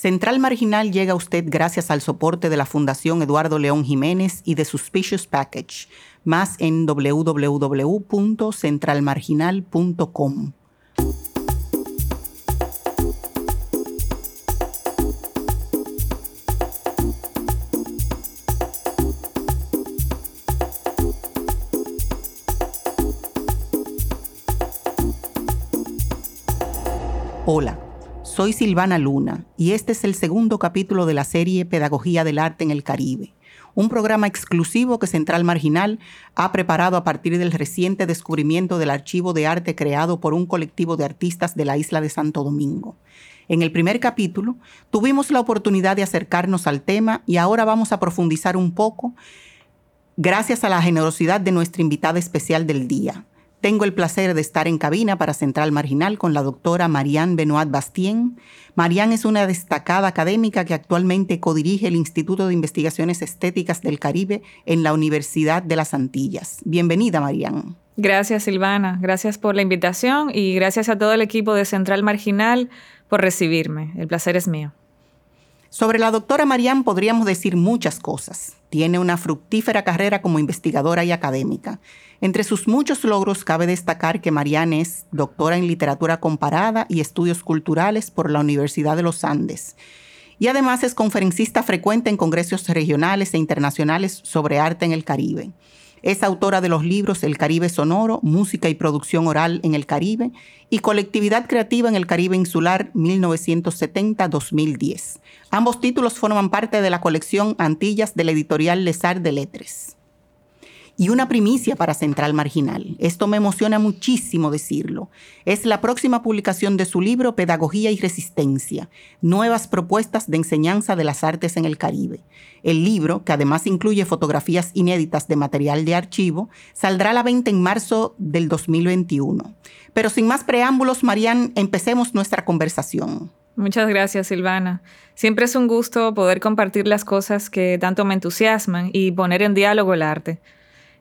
Central Marginal llega a usted gracias al soporte de la Fundación Eduardo León Jiménez y de Suspicious Package, más en www.centralmarginal.com. Hola, soy Silvana Luna y este es el segundo capítulo de la serie Pedagogía del Arte en el Caribe, un programa exclusivo que Central Marginal ha preparado a partir del reciente descubrimiento del archivo de arte creado por un colectivo de artistas de la isla de Santo Domingo. En el primer capítulo tuvimos la oportunidad de acercarnos al tema y ahora vamos a profundizar un poco gracias a la generosidad de nuestra invitada especial del día, tengo el placer de estar en cabina para Central Marginal con la doctora Marianne Benoit Bastien. Marianne es una destacada académica que actualmente codirige el Instituto de Investigaciones Estéticas del Caribe en la Universidad de las Antillas. Bienvenida, Marianne. Gracias, Silvana. Gracias por la invitación y gracias a todo el equipo de Central Marginal por recibirme. El placer es mío. Sobre la doctora Marianne podríamos decir muchas cosas. Tiene una fructífera carrera como investigadora y académica. Entre sus muchos logros cabe destacar que Marianne es doctora en literatura comparada y estudios culturales por la Universidad de los Andes. Y además es conferencista frecuente en congresos regionales e internacionales sobre arte en el Caribe. Es autora de los libros El Caribe Sonoro, Música y Producción Oral en el Caribe y Colectividad Creativa en el Caribe Insular 1970-2010. Ambos títulos forman parte de la colección Antillas de la editorial Lesar de Letres y una primicia para Central Marginal. Esto me emociona muchísimo decirlo. Es la próxima publicación de su libro Pedagogía y Resistencia, Nuevas Propuestas de Enseñanza de las Artes en el Caribe. El libro, que además incluye fotografías inéditas de material de archivo, saldrá a la venta en marzo del 2021. Pero sin más preámbulos, Marian, empecemos nuestra conversación. Muchas gracias, Silvana. Siempre es un gusto poder compartir las cosas que tanto me entusiasman y poner en diálogo el arte.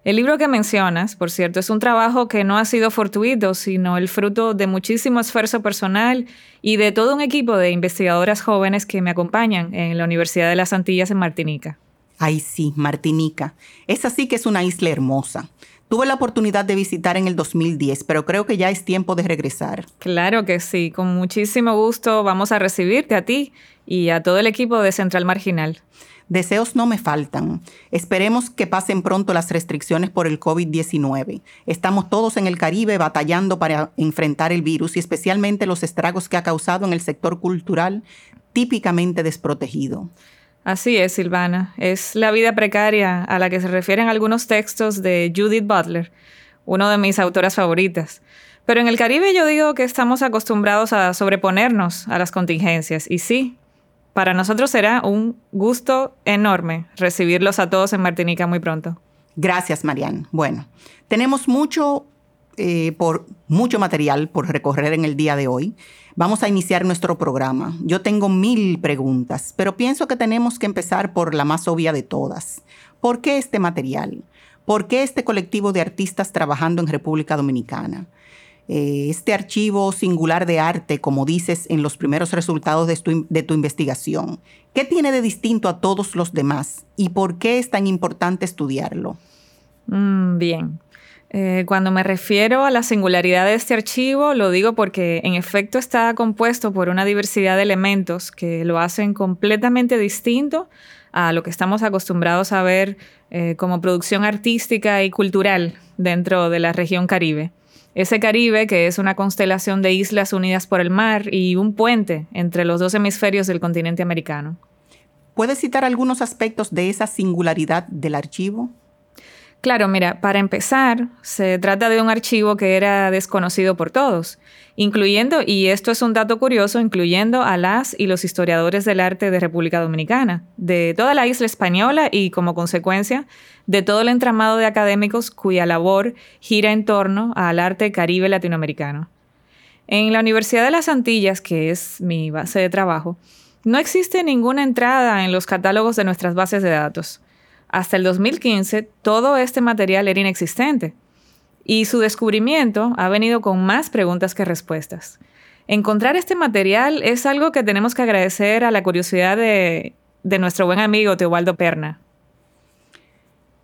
El libro que mencionas, por cierto, es un trabajo que no ha sido fortuito, sino el fruto de muchísimo esfuerzo personal y de todo un equipo de investigadoras jóvenes que me acompañan en la Universidad de las Antillas en Martinica. Ay, sí, Martinica. Esa sí que es una isla hermosa. Tuve la oportunidad de visitar en el 2010, pero creo que ya es tiempo de regresar. Claro que sí, con muchísimo gusto vamos a recibirte a ti y a todo el equipo de Central Marginal. Deseos no me faltan. Esperemos que pasen pronto las restricciones por el COVID-19. Estamos todos en el Caribe batallando para enfrentar el virus y especialmente los estragos que ha causado en el sector cultural típicamente desprotegido. Así es, Silvana. Es la vida precaria a la que se refieren algunos textos de Judith Butler, uno de mis autoras favoritas. Pero en el Caribe yo digo que estamos acostumbrados a sobreponernos a las contingencias. Y sí, para nosotros será un gusto enorme recibirlos a todos en Martinica muy pronto. Gracias, Marianne. Bueno, tenemos mucho, eh, por, mucho material por recorrer en el día de hoy. Vamos a iniciar nuestro programa. Yo tengo mil preguntas, pero pienso que tenemos que empezar por la más obvia de todas. ¿Por qué este material? ¿Por qué este colectivo de artistas trabajando en República Dominicana? Eh, este archivo singular de arte, como dices en los primeros resultados de tu, investigación? ¿Qué tiene de distinto a todos los demás y por qué es tan importante estudiarlo? Mm, bien. Eh, cuando me refiero a la singularidad de este archivo, lo digo porque en efecto está compuesto por una diversidad de elementos que lo hacen completamente distinto a lo que estamos acostumbrados a ver eh, como producción artística y cultural dentro de la región caribe. Ese Caribe, que es una constelación de islas unidas por el mar y un puente entre los dos hemisferios del continente americano. ¿Puedes citar algunos aspectos de esa singularidad del archivo? Claro, mira, para empezar, se trata de un archivo que era desconocido por todos, incluyendo, y esto es un dato curioso, incluyendo a las y los historiadores del arte de República Dominicana, de toda la isla española y, como consecuencia, de todo el entramado de académicos cuya labor gira en torno al arte caribe latinoamericano. En la Universidad de las Antillas, que es mi base de trabajo, no existe ninguna entrada en los catálogos de nuestras bases de datos. Hasta el 2015, todo este material era inexistente y su descubrimiento ha venido con más preguntas que respuestas. Encontrar este material es algo que tenemos que agradecer a la curiosidad de, de nuestro buen amigo Teobaldo Perna.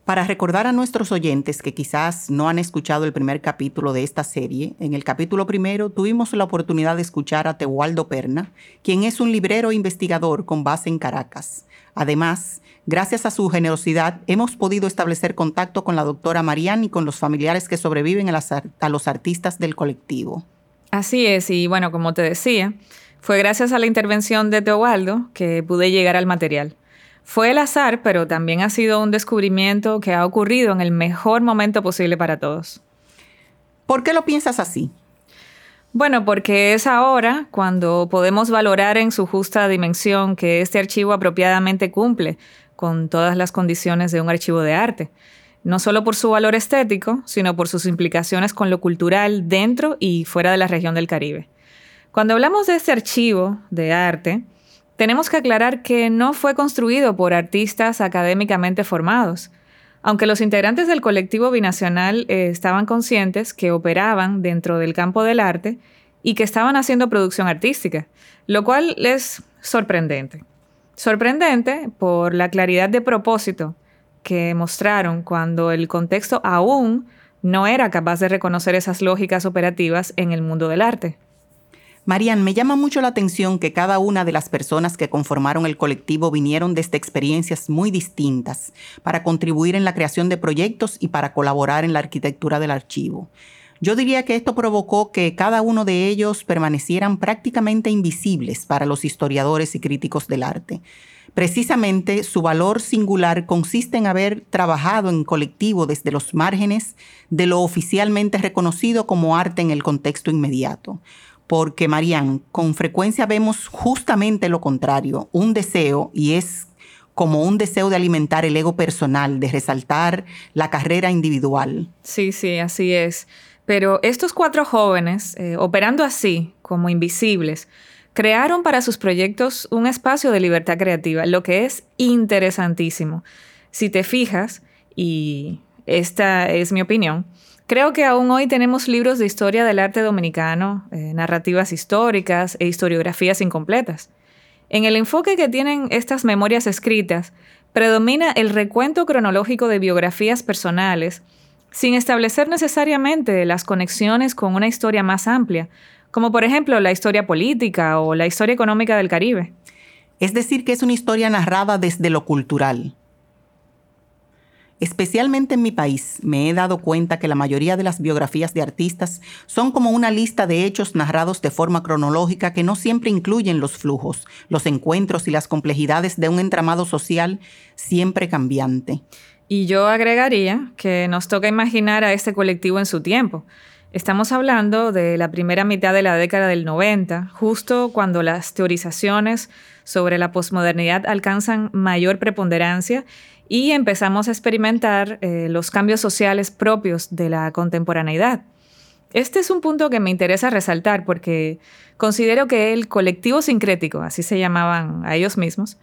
Para recordar a nuestros oyentes que quizás no han escuchado el primer capítulo de esta serie, en el capítulo primero tuvimos la oportunidad de escuchar a Teobaldo Perna, quien es un librero investigador con base en Caracas. Además, gracias a su generosidad, hemos podido establecer contacto con la doctora Marian y con los familiares que sobreviven a, a los artistas del colectivo. Así es, y bueno, como te decía, fue gracias a la intervención de Teobaldo que pude llegar al material. Fue el azar, pero también ha sido un descubrimiento que ha ocurrido en el mejor momento posible para todos. ¿Por qué lo piensas así? Bueno, porque es ahora cuando podemos valorar en su justa dimensión que este archivo apropiadamente cumple con todas las condiciones de un archivo de arte, no solo por su valor estético, sino por sus implicaciones con lo cultural dentro y fuera de la región del Caribe. Cuando hablamos de este archivo de arte, tenemos que aclarar que no fue construido por artistas académicamente formados, aunque los integrantes del colectivo binacional eh, estaban conscientes que operaban dentro del campo del arte y que estaban haciendo producción artística, lo cual es sorprendente. Sorprendente por la claridad de propósito que mostraron cuando el contexto aún no era capaz de reconocer esas lógicas operativas en el mundo del arte. Marian, me llama mucho la atención que cada una de las personas que conformaron el colectivo vinieron desde experiencias muy distintas para contribuir en la creación de proyectos y para colaborar en la arquitectura del archivo. Yo diría que esto provocó que cada uno de ellos permanecieran prácticamente invisibles para los historiadores y críticos del arte. Precisamente su valor singular consiste en haber trabajado en colectivo desde los márgenes de lo oficialmente reconocido como arte en el contexto inmediato porque Marian, con frecuencia vemos justamente lo contrario, un deseo, y es como un deseo de alimentar el ego personal, de resaltar la carrera individual. Sí, sí, así es. Pero estos cuatro jóvenes, eh, operando así, como invisibles, crearon para sus proyectos un espacio de libertad creativa, lo que es interesantísimo. Si te fijas, y esta es mi opinión, Creo que aún hoy tenemos libros de historia del arte dominicano, eh, narrativas históricas e historiografías incompletas. En el enfoque que tienen estas memorias escritas, predomina el recuento cronológico de biografías personales, sin establecer necesariamente las conexiones con una historia más amplia, como por ejemplo la historia política o la historia económica del Caribe. Es decir, que es una historia narrada desde lo cultural, Especialmente en mi país, me he dado cuenta que la mayoría de las biografías de artistas son como una lista de hechos narrados de forma cronológica que no siempre incluyen los flujos, los encuentros y las complejidades de un entramado social siempre cambiante. Y yo agregaría que nos toca imaginar a este colectivo en su tiempo. Estamos hablando de la primera mitad de la década del 90, justo cuando las teorizaciones sobre la posmodernidad alcanzan mayor preponderancia y empezamos a experimentar eh, los cambios sociales propios de la contemporaneidad. Este es un punto que me interesa resaltar porque considero que el colectivo sincrético, así se llamaban a ellos mismos,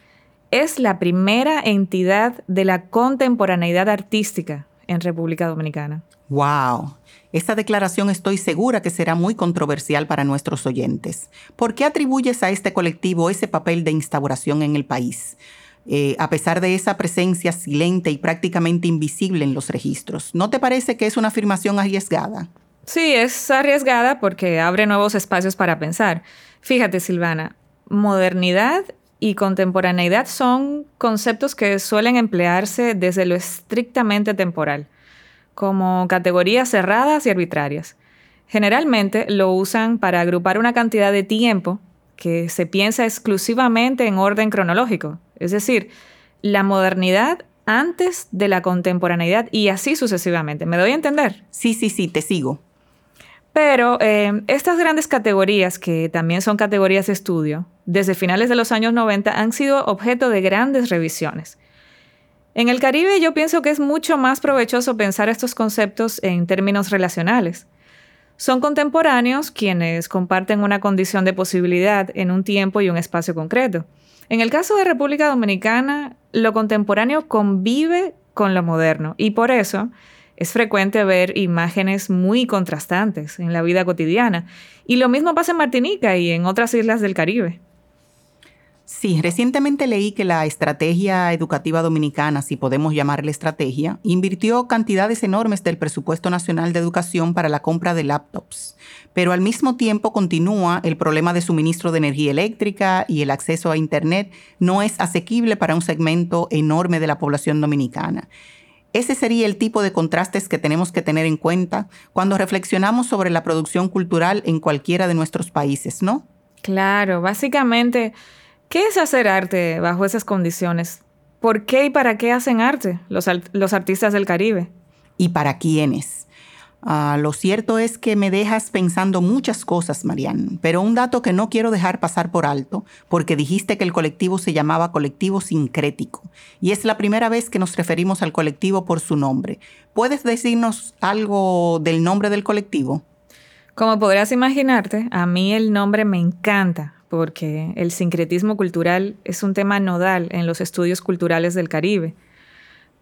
es la primera entidad de la contemporaneidad artística en República Dominicana. ¡Wow! Esta declaración estoy segura que será muy controversial para nuestros oyentes. ¿Por qué atribuyes a este colectivo ese papel de instauración en el país? Eh, a pesar de esa presencia silente y prácticamente invisible en los registros. ¿No te parece que es una afirmación arriesgada? Sí, es arriesgada porque abre nuevos espacios para pensar. Fíjate, Silvana, modernidad y contemporaneidad son conceptos que suelen emplearse desde lo estrictamente temporal, como categorías cerradas y arbitrarias. Generalmente lo usan para agrupar una cantidad de tiempo que se piensa exclusivamente en orden cronológico, es decir, la modernidad antes de la contemporaneidad y así sucesivamente. ¿Me doy a entender? Sí, sí, sí, te sigo. Pero eh, estas grandes categorías, que también son categorías de estudio, desde finales de los años 90 han sido objeto de grandes revisiones. En el Caribe yo pienso que es mucho más provechoso pensar estos conceptos en términos relacionales. Son contemporáneos quienes comparten una condición de posibilidad en un tiempo y un espacio concreto. En el caso de República Dominicana, lo contemporáneo convive con lo moderno y por eso es frecuente ver imágenes muy contrastantes en la vida cotidiana. Y lo mismo pasa en Martinica y en otras islas del Caribe. Sí, recientemente leí que la estrategia educativa dominicana, si podemos llamarle estrategia, invirtió cantidades enormes del presupuesto nacional de educación para la compra de laptops, pero al mismo tiempo continúa el problema de suministro de energía eléctrica y el acceso a Internet no es asequible para un segmento enorme de la población dominicana. Ese sería el tipo de contrastes que tenemos que tener en cuenta cuando reflexionamos sobre la producción cultural en cualquiera de nuestros países, ¿no? Claro, básicamente ¿Qué es hacer arte bajo esas condiciones? ¿Por qué y para qué hacen arte los, artistas del Caribe? ¿Y para quiénes? Ah, lo cierto es que me dejas pensando muchas cosas, Marianne, pero un dato que no quiero dejar pasar por alto, porque dijiste que el colectivo se llamaba colectivo sincrético, y es la primera vez que nos referimos al colectivo por su nombre. ¿Puedes decirnos algo del nombre del colectivo? Como podrás imaginarte, a mí el nombre me encanta, porque el sincretismo cultural es un tema nodal en los estudios culturales del Caribe.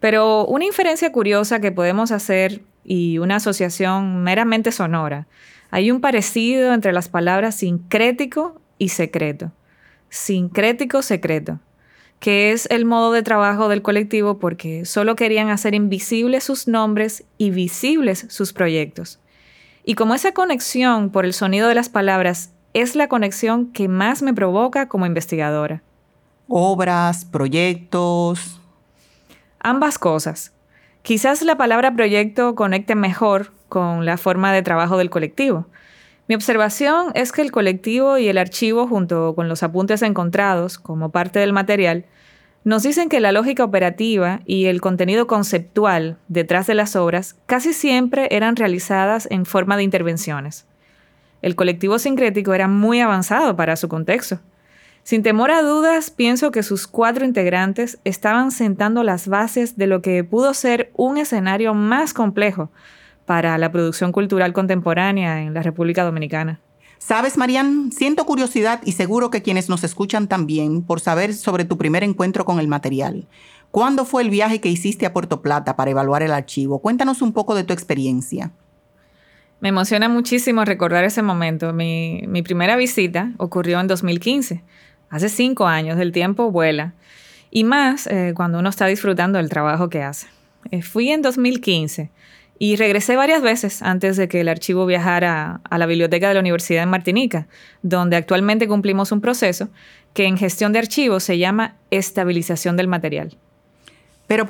Pero una inferencia curiosa que podemos hacer y una asociación meramente sonora, hay un parecido entre las palabras sincrético y secreto. Sincrético secreto, que es el modo de trabajo del colectivo porque solo querían hacer invisibles sus nombres y visibles sus proyectos. Y como esa conexión por el sonido de las palabras es la conexión que más me provoca como investigadora. Obras, proyectos. Ambas cosas. Quizás la palabra proyecto conecte mejor con la forma de trabajo del colectivo. Mi observación es que el colectivo y el archivo, junto con los apuntes encontrados como parte del material, nos dicen que la lógica operativa y el contenido conceptual detrás de las obras casi siempre eran realizadas en forma de intervenciones. El colectivo sincrético era muy avanzado para su contexto. Sin temor a dudas, pienso que sus cuatro integrantes estaban sentando las bases de lo que pudo ser un escenario más complejo para la producción cultural contemporánea en la República Dominicana. Sabes, Marian, siento curiosidad y seguro que quienes nos escuchan también por saber sobre tu primer encuentro con el material. ¿Cuándo fue el viaje que hiciste a Puerto Plata para evaluar el archivo? Cuéntanos un poco de tu experiencia. Me emociona muchísimo recordar ese momento. Mi, primera visita ocurrió en 2015, hace cinco años, el tiempo vuela. Y más eh, cuando uno está disfrutando del trabajo que hace. Eh, fui en 2015 y regresé varias veces antes de que el archivo viajara a la biblioteca de la Universidad en Martinica, donde actualmente cumplimos un proceso que en gestión de archivos se llama estabilización del material. Pero,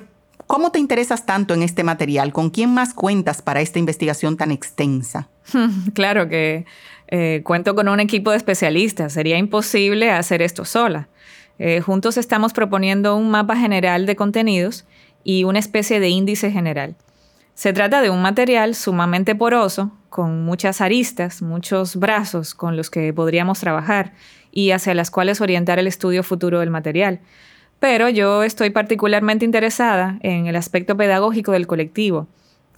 ¿Cómo te interesas tanto en este material? ¿Con quién más cuentas para esta investigación tan extensa? claro que eh, cuento con un equipo de especialistas. Sería imposible hacer esto sola. Eh, juntos estamos proponiendo un mapa general de contenidos y una especie de índice general. Se trata de un material sumamente poroso, con muchas aristas, muchos brazos con los que podríamos trabajar y hacia las cuales orientar el estudio futuro del material pero yo estoy particularmente interesada en el aspecto pedagógico del colectivo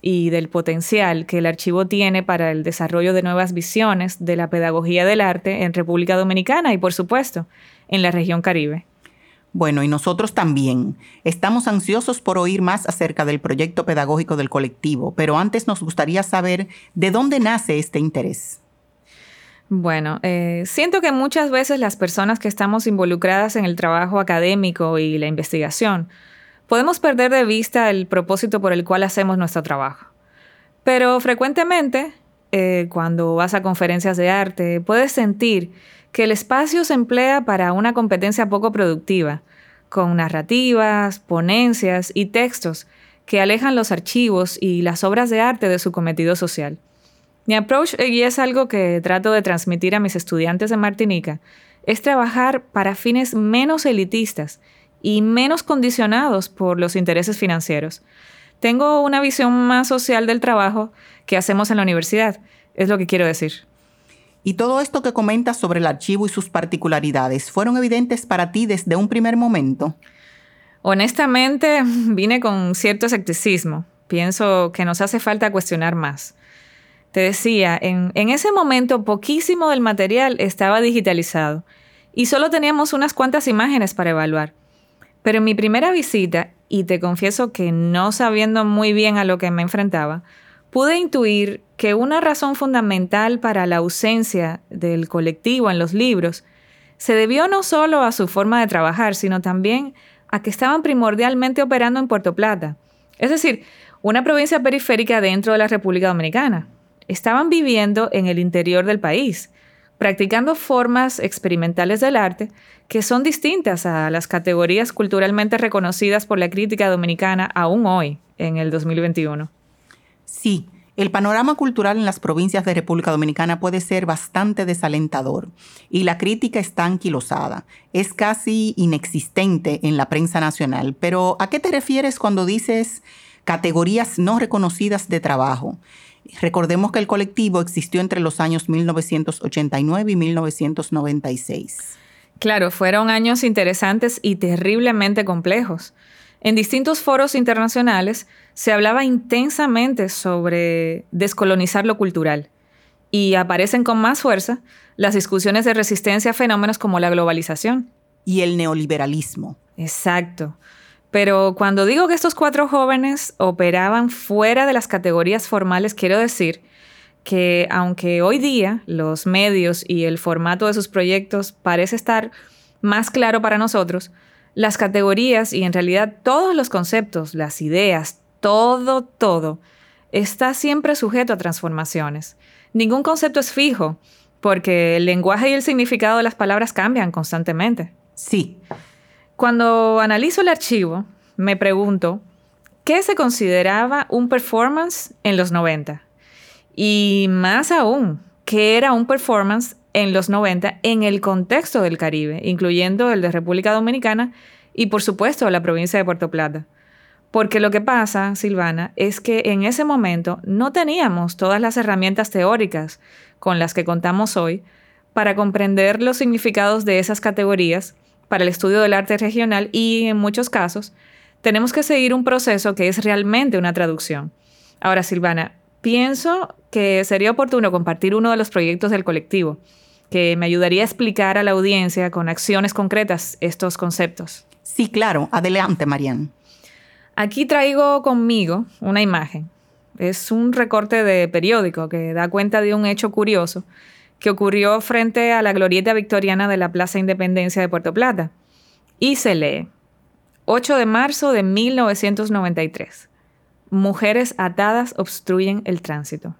y del potencial que el archivo tiene para el desarrollo de nuevas visiones de la pedagogía del arte en República Dominicana y, por supuesto, en la región Caribe. Bueno, y nosotros también. Estamos ansiosos por oír más acerca del proyecto pedagógico del colectivo, pero antes nos gustaría saber de dónde nace este interés. Bueno, eh, siento que muchas veces las personas que estamos involucradas en el trabajo académico y la investigación podemos perder de vista el propósito por el cual hacemos nuestro trabajo. Pero frecuentemente, eh, cuando vas a conferencias de arte, puedes sentir que el espacio se emplea para una competencia poco productiva, con narrativas, ponencias y textos que alejan los archivos y las obras de arte de su cometido social. Mi approach, y es algo que trato de transmitir a mis estudiantes de Martinica, es trabajar para fines menos elitistas y menos condicionados por los intereses financieros. Tengo una visión más social del trabajo que hacemos en la universidad, es lo que quiero decir. ¿Y todo esto que comentas sobre el archivo y sus particularidades fueron evidentes para ti desde un primer momento? Honestamente, vine con cierto escepticismo. Pienso que nos hace falta cuestionar más. Te decía, en, ese momento poquísimo del material estaba digitalizado y solo teníamos unas cuantas imágenes para evaluar. Pero en mi primera visita, y te confieso que no sabiendo muy bien a lo que me enfrentaba, pude intuir que una razón fundamental para la ausencia del colectivo en los libros se debió no solo a su forma de trabajar, sino también a que estaban primordialmente operando en Puerto Plata, es decir, una provincia periférica dentro de la República Dominicana. Estaban viviendo en el interior del país, practicando formas experimentales del arte que son distintas a las categorías culturalmente reconocidas por la crítica dominicana aún hoy, en el 2021. Sí, el panorama cultural en las provincias de República Dominicana puede ser bastante desalentador y la crítica está anquilosada. Es casi inexistente en la prensa nacional. Pero ¿a qué te refieres cuando dices categorías no reconocidas de trabajo? Recordemos que el colectivo existió entre los años 1989 y 1996. Claro, fueron años interesantes y terriblemente complejos. En distintos foros internacionales se hablaba intensamente sobre descolonizar lo cultural y aparecen con más fuerza las discusiones de resistencia a fenómenos como la globalización. Y el neoliberalismo. Exacto. Pero cuando digo que estos cuatro jóvenes operaban fuera de las categorías formales, quiero decir que aunque hoy día los medios y el formato de sus proyectos parece estar más claro para nosotros, las categorías y en realidad todos los conceptos, las ideas, todo, todo, está siempre sujeto a transformaciones. Ningún concepto es fijo, porque el lenguaje y el significado de las palabras cambian constantemente. Sí. Cuando analizo el archivo, me pregunto, ¿qué se consideraba un performance en los 90? Y más aún, ¿qué era un performance en los 90 en el contexto del Caribe, incluyendo el de República Dominicana y por supuesto la provincia de Puerto Plata. Porque lo que pasa, Silvana, es que en ese momento no teníamos todas las herramientas teóricas con las que contamos hoy para comprender los significados de esas categorías para el estudio del arte regional y en muchos casos tenemos que seguir un proceso que es realmente una traducción. Ahora, Silvana, pienso que sería oportuno compartir uno de los proyectos del colectivo que me ayudaría a explicar a la audiencia con acciones concretas estos conceptos. Sí, claro. Adelante, Marian. Aquí traigo conmigo una imagen. Es un recorte de periódico que da cuenta de un hecho curioso que ocurrió frente a la glorieta victoriana de la Plaza Independencia de Puerto Plata. Y se lee, 8 de marzo de 1993. Mujeres atadas obstruyen el tránsito.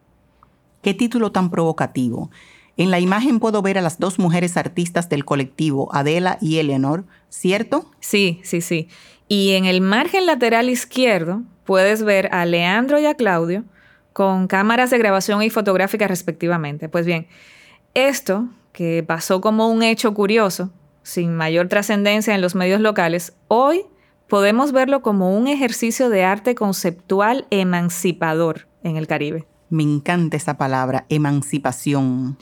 Qué título tan provocativo. En la imagen puedo ver a las dos mujeres artistas del colectivo, Adela y Eleanor, ¿cierto? Sí, sí, sí. Y en el margen lateral izquierdo puedes ver a Leandro y a Claudio con cámaras de grabación y fotográfica respectivamente. Pues bien, esto, que pasó como un hecho curioso, sin mayor trascendencia en los medios locales, hoy podemos verlo como un ejercicio de arte conceptual emancipador en el Caribe. Me encanta esa palabra, emancipación.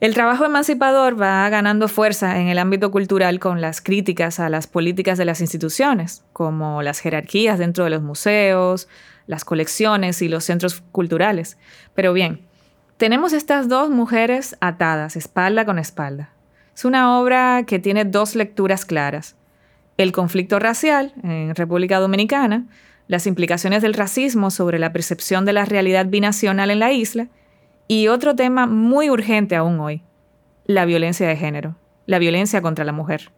El trabajo emancipador va ganando fuerza en el ámbito cultural con las críticas a las políticas de las instituciones, como las jerarquías dentro de los museos, las colecciones y los centros culturales. Pero bien, tenemos estas dos mujeres atadas, espalda con espalda. Es una obra que tiene dos lecturas claras. El conflicto racial en República Dominicana, las implicaciones del racismo sobre la percepción de la realidad binacional en la isla, y otro tema muy urgente aún hoy, la violencia de género, la violencia contra la mujer.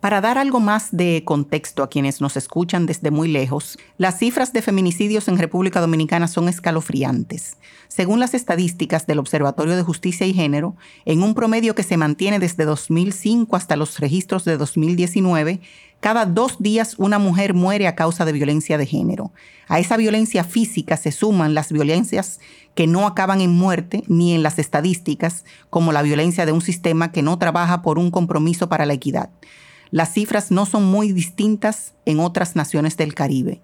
Para dar algo más de contexto a quienes nos escuchan desde muy lejos, las cifras de feminicidios en República Dominicana son escalofriantes. Según las estadísticas del Observatorio de Justicia y Género, en un promedio que se mantiene desde 2005 hasta los registros de 2019, cada dos días una mujer muere a causa de violencia de género. A esa violencia física se suman las violencias que no acaban en muerte ni en las estadísticas, como la violencia de un sistema que no trabaja por un compromiso para la equidad. Las cifras no son muy distintas en otras naciones del Caribe.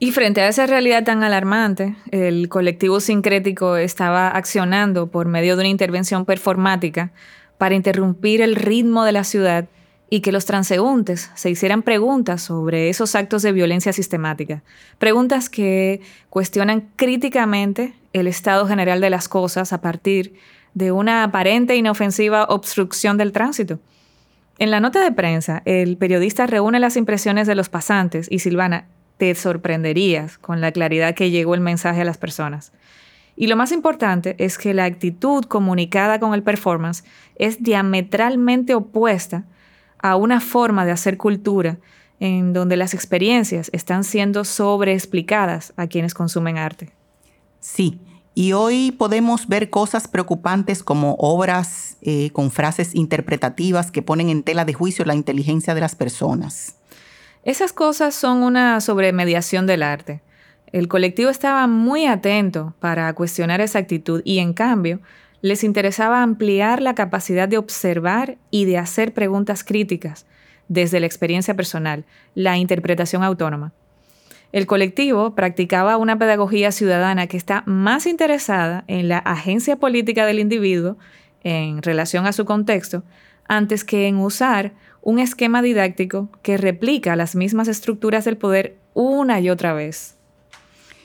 Y frente a esa realidad tan alarmante, el colectivo sincrético estaba accionando por medio de una intervención performática para interrumpir el ritmo de la ciudad y que los transeúntes se hicieran preguntas sobre esos actos de violencia sistemática, preguntas que cuestionan críticamente el estado general de las cosas a partir de una aparente inofensiva obstrucción del tránsito. En la nota de prensa, el periodista reúne las impresiones de los pasantes y Silvana, te sorprenderías con la claridad que llegó el mensaje a las personas. Y lo más importante es que la actitud comunicada con el performance es diametralmente opuesta a una forma de hacer cultura en donde las experiencias están siendo sobreexplicadas a quienes consumen arte. Sí, y hoy podemos ver cosas preocupantes como obras eh, con frases interpretativas que ponen en tela de juicio la inteligencia de las personas. Esas cosas son una sobremediación del arte. El colectivo estaba muy atento para cuestionar esa actitud y en cambio les interesaba ampliar la capacidad de observar y de hacer preguntas críticas desde la experiencia personal, la interpretación autónoma. El colectivo practicaba una pedagogía ciudadana que está más interesada en la agencia política del individuo en relación a su contexto, antes que en usar un esquema didáctico que replica las mismas estructuras del poder una y otra vez.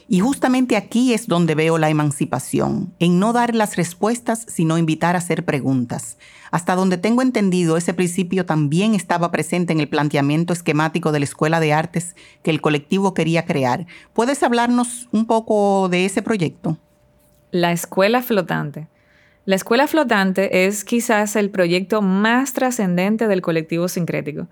Y justamente aquí es donde veo la emancipación, en no dar las respuestas, sino invitar a hacer preguntas. Hasta donde tengo entendido, ese principio también estaba presente en el planteamiento esquemático de la Escuela de Artes que el colectivo quería crear. ¿Puedes hablarnos un poco de ese proyecto? La Escuela Flotante. La Escuela Flotante es quizás el proyecto más trascendente del colectivo sincrético.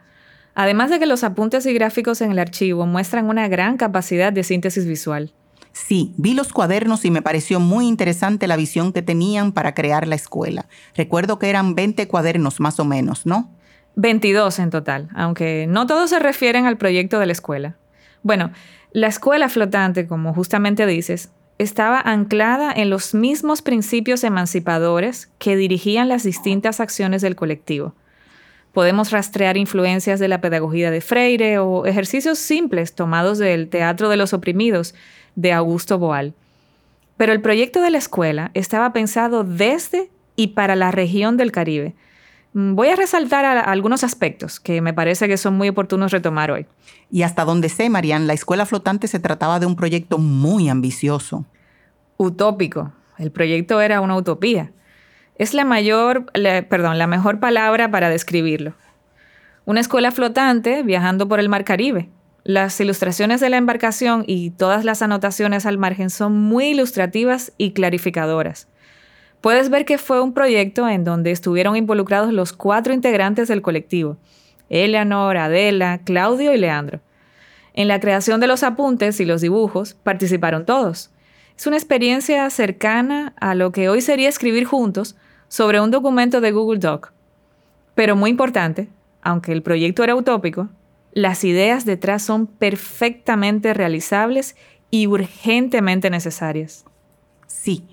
Además de que los apuntes y gráficos en el archivo muestran una gran capacidad de síntesis visual. Sí, vi los cuadernos y me pareció muy interesante la visión que tenían para crear la escuela. Recuerdo que eran 20 cuadernos más o menos, ¿no? 22 en total, aunque no todos se refieren al proyecto de la escuela. Bueno, la escuela flotante, como justamente dices, estaba anclada en los mismos principios emancipadores que dirigían las distintas acciones del colectivo. Podemos rastrear influencias de la pedagogía de Freire o ejercicios simples tomados del teatro de los oprimidos de Augusto Boal. Pero el proyecto de la escuela estaba pensado desde y para la región del Caribe. Mm, voy a resaltar algunos aspectos que me parece que son muy oportunos retomar hoy. Y hasta donde sé, Marian, la escuela flotante se trataba de un proyecto muy ambicioso. Utópico. El proyecto era una utopía. Es la mayor, perdón, la mejor palabra para describirlo. Una escuela flotante viajando por el Mar Caribe, las ilustraciones de la embarcación y todas las anotaciones al margen son muy ilustrativas y clarificadoras. Puedes ver que fue un proyecto en donde estuvieron involucrados los cuatro integrantes del colectivo, Eleanor, Adela, Claudio y Leandro. En la creación de los apuntes y los dibujos participaron todos. Es una experiencia cercana a lo que hoy sería escribir juntos sobre un documento de Google Doc. Pero muy importante, aunque el proyecto era utópico, las ideas detrás son perfectamente realizables y urgentemente necesarias. Sí,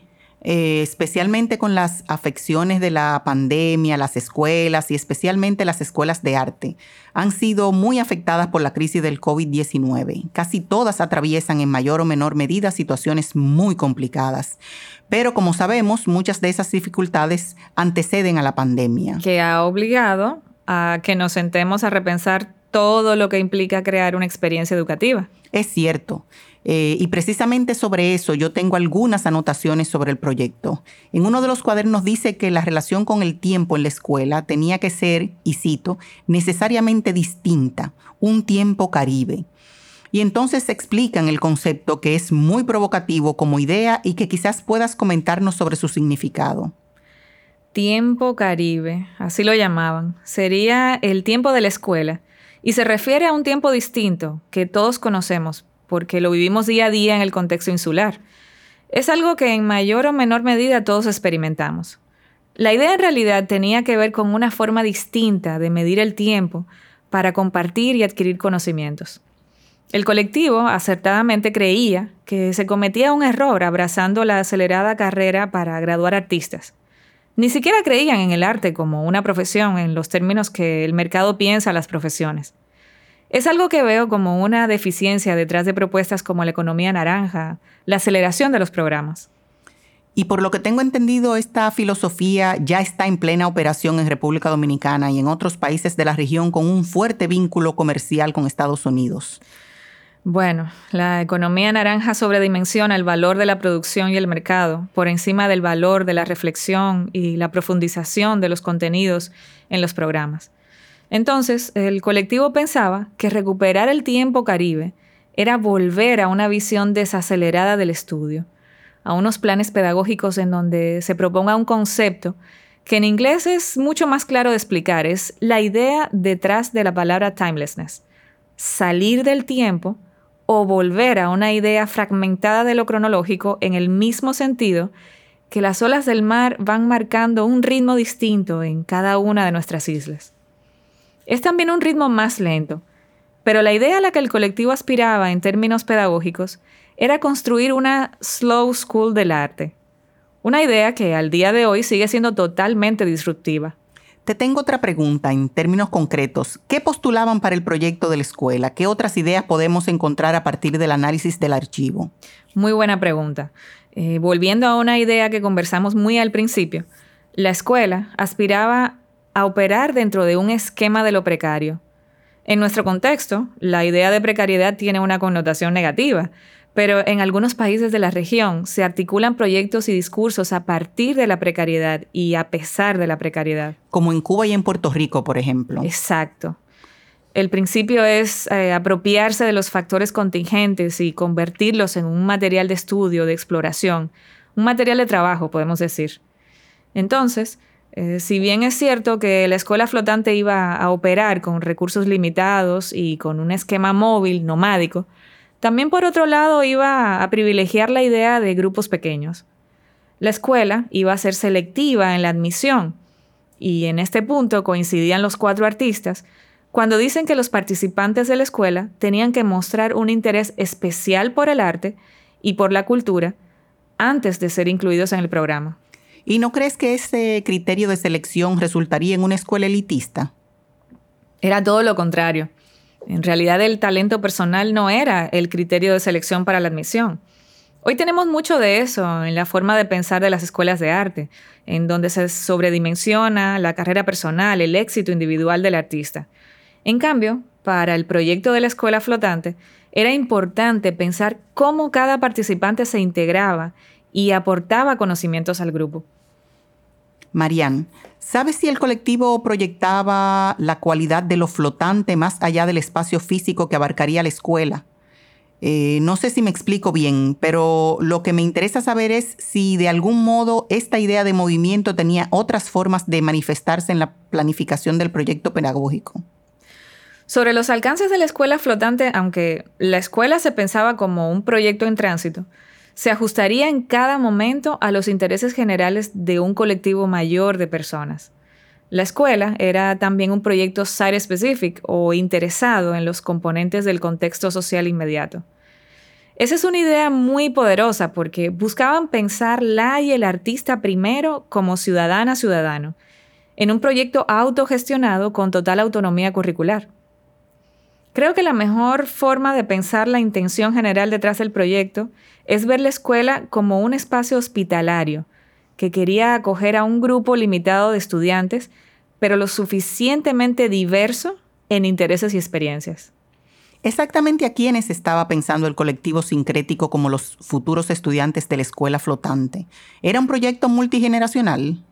eh, especialmente con las afecciones de la pandemia, las escuelas y especialmente las escuelas de arte han sido muy afectadas por la crisis del COVID-19. Casi todas atraviesan en mayor o menor medida situaciones muy complicadas. Pero como sabemos, muchas de esas dificultades anteceden a la pandemia. Que ha obligado a que nos sentemos a repensar todo lo que implica crear una experiencia educativa. Es cierto. Eh, y precisamente sobre eso yo tengo algunas anotaciones sobre el proyecto. En uno de los cuadernos dice que la relación con el tiempo en la escuela tenía que ser, y cito, necesariamente distinta, un tiempo caribe. Y entonces explican el concepto que es muy provocativo como idea y que quizás puedas comentarnos sobre su significado. Tiempo caribe, así lo llamaban. Sería el tiempo de la escuela y se refiere a un tiempo distinto que todos conocemos, porque lo vivimos día a día en el contexto insular. Es algo que en mayor o menor medida todos experimentamos. La idea en realidad tenía que ver con una forma distinta de medir el tiempo para compartir y adquirir conocimientos. El colectivo acertadamente creía que se cometía un error abrazando la acelerada carrera para graduar artistas. Ni siquiera creían en el arte como una profesión en los términos que el mercado piensa las profesiones. Es algo que veo como una deficiencia detrás de propuestas como la economía naranja, la aceleración de los programas. Y por lo que tengo entendido, esta filosofía ya está en plena operación en República Dominicana y en otros países de la región con un fuerte vínculo comercial con Estados Unidos. Bueno, la economía naranja sobredimensiona el valor de la producción y el mercado por encima del valor de la reflexión y la profundización de los contenidos en los programas. Entonces, el colectivo pensaba que recuperar el tiempo caribe era volver a una visión desacelerada del estudio, a unos planes pedagógicos en donde se proponga un concepto que en inglés es mucho más claro de explicar, es la idea detrás de la palabra timelessness, salir del tiempo o volver a una idea fragmentada de lo cronológico en el mismo sentido que las olas del mar van marcando un ritmo distinto en cada una de nuestras islas. Es también un ritmo más lento, pero la idea a la que el colectivo aspiraba en términos pedagógicos era construir una slow school del arte, una idea que al día de hoy sigue siendo totalmente disruptiva. Te tengo otra pregunta en términos concretos. ¿Qué postulaban para el proyecto de la escuela? ¿Qué otras ideas podemos encontrar a partir del análisis del archivo? Muy buena pregunta. Eh, volviendo a una idea que conversamos muy al principio, la escuela aspiraba a operar dentro de un esquema de lo precario. En nuestro contexto, la idea de precariedad tiene una connotación negativa, pero en algunos países de la región se articulan proyectos y discursos a partir de la precariedad y a pesar de la precariedad. Como en Cuba y en Puerto Rico, por ejemplo. Exacto. El principio es eh, apropiarse de los factores contingentes y convertirlos en un material de estudio, de exploración, un material de trabajo, podemos decir. Entonces, eh, si bien es cierto que la escuela flotante iba a operar con recursos limitados y con un esquema móvil, nomádico, también por otro lado iba a privilegiar la idea de grupos pequeños. La escuela iba a ser selectiva en la admisión, y en este punto coincidían los cuatro artistas, cuando dicen que los participantes de la escuela tenían que mostrar un interés especial por el arte y por la cultura antes de ser incluidos en el programa. ¿Y no crees que ese criterio de selección resultaría en una escuela elitista? Era todo lo contrario. En realidad el talento personal no era el criterio de selección para la admisión. Hoy tenemos mucho de eso en la forma de pensar de las escuelas de arte, en donde se sobredimensiona la carrera personal, el éxito individual del artista. En cambio, para el proyecto de la escuela flotante, era importante pensar cómo cada participante se integraba y aportaba conocimientos al grupo. Marianne, ¿sabes si el colectivo proyectaba la cualidad de lo flotante más allá del espacio físico que abarcaría la escuela? Eh, no sé si me explico bien, pero lo que me interesa saber es si de algún modo esta idea de movimiento tenía otras formas de manifestarse en la planificación del proyecto pedagógico. Sobre los alcances de la escuela flotante, aunque la escuela se pensaba como un proyecto en tránsito, se ajustaría en cada momento a los intereses generales de un colectivo mayor de personas. La escuela era también un proyecto site specific o interesado en los componentes del contexto social inmediato. Esa es una idea muy poderosa porque buscaban pensar la y el artista primero como ciudadana ciudadano, en un proyecto autogestionado con total autonomía curricular. Creo que la mejor forma de pensar la intención general detrás del proyecto es ver la escuela como un espacio hospitalario que quería acoger a un grupo limitado de estudiantes, pero lo suficientemente diverso en intereses y experiencias. Exactamente a quiénes estaba pensando el colectivo sincrético como los futuros estudiantes de la escuela flotante. ¿Era un proyecto multigeneracional?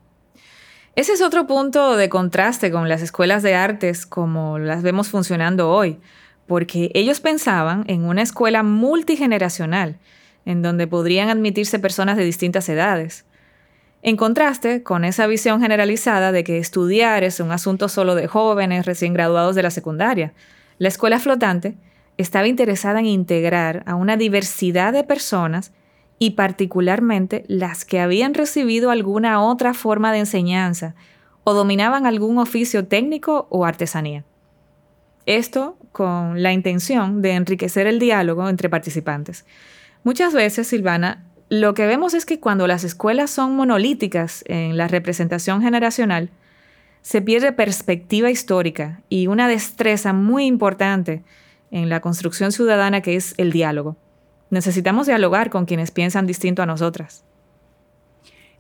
Ese es otro punto de contraste con las escuelas de artes como las vemos funcionando hoy, porque ellos pensaban en una escuela multigeneracional, en donde podrían admitirse personas de distintas edades. En contraste con esa visión generalizada de que estudiar es un asunto solo de jóvenes recién graduados de la secundaria, la escuela flotante estaba interesada en integrar a una diversidad de personas y particularmente las que habían recibido alguna otra forma de enseñanza o dominaban algún oficio técnico o artesanía. Esto con la intención de enriquecer el diálogo entre participantes. Muchas veces, Silvana, lo que vemos es que cuando las escuelas son monolíticas en la representación generacional, se pierde perspectiva histórica y una destreza muy importante en la construcción ciudadana que es el diálogo. Necesitamos dialogar con quienes piensan distinto a nosotras.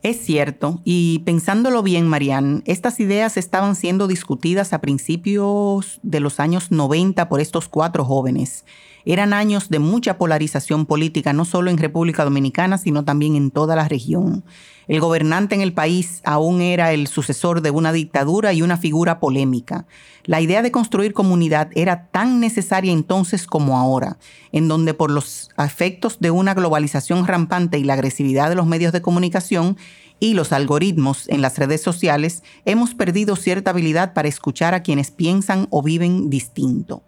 Es cierto, y pensándolo bien, Marianne, estas ideas estaban siendo discutidas a principios de los años 90 por estos cuatro jóvenes. Eran años de mucha polarización política, no solo en República Dominicana, sino también en toda la región. El gobernante en el país aún era el sucesor de una dictadura y una figura polémica. La idea de construir comunidad era tan necesaria entonces como ahora, en donde por los efectos de una globalización rampante y la agresividad de los medios de comunicación, y los algoritmos en las redes sociales, hemos perdido cierta habilidad para escuchar a quienes piensan o viven distinto.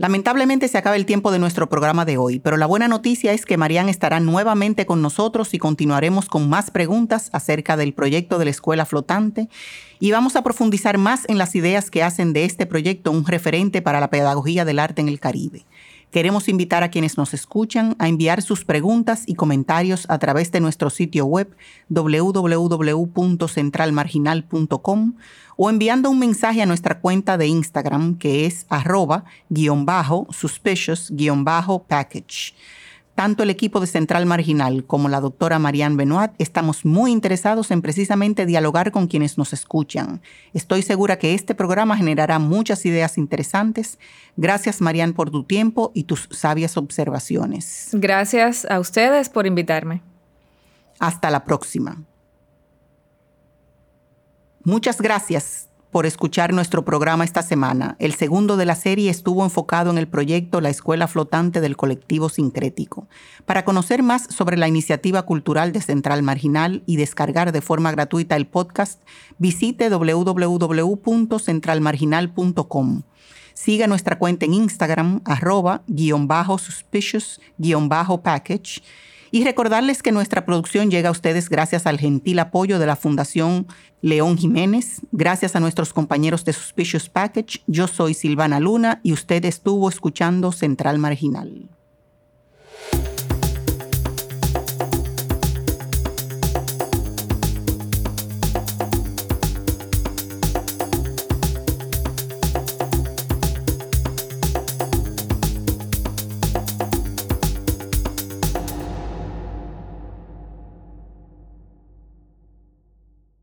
Lamentablemente se acaba el tiempo de nuestro programa de hoy, pero la buena noticia es que Marian estará nuevamente con nosotros y continuaremos con más preguntas acerca del proyecto de la escuela flotante y vamos a profundizar más en las ideas que hacen de este proyecto un referente para la pedagogía del arte en el Caribe. Queremos invitar a quienes nos escuchan a enviar sus preguntas y comentarios a través de nuestro sitio web www.centralmarginal.com o enviando un mensaje a nuestra cuenta de Instagram que es arroba guion bajo suspicious guion bajo package. Tanto el equipo de Central Marginal como la doctora Marianne Benoit estamos muy interesados en precisamente dialogar con quienes nos escuchan. Estoy segura que este programa generará muchas ideas interesantes. Gracias Marianne por tu tiempo y tus sabias observaciones. Gracias a ustedes por invitarme. Hasta la próxima. Muchas gracias por escuchar nuestro programa esta semana. El segundo de la serie estuvo enfocado en el proyecto La Escuela Flotante del Colectivo Sincrético. Para conocer más sobre la iniciativa cultural de Central Marginal y descargar de forma gratuita el podcast, visite www.centralmarginal.com. Siga nuestra cuenta en Instagram, arroba, suspicious, guion bajo, package y recordarles que nuestra producción llega a ustedes gracias al gentil apoyo de la Fundación León Jiménez, gracias a nuestros compañeros de Suspicious Package. Yo soy Silvana Luna y usted estuvo escuchando Central Marginal.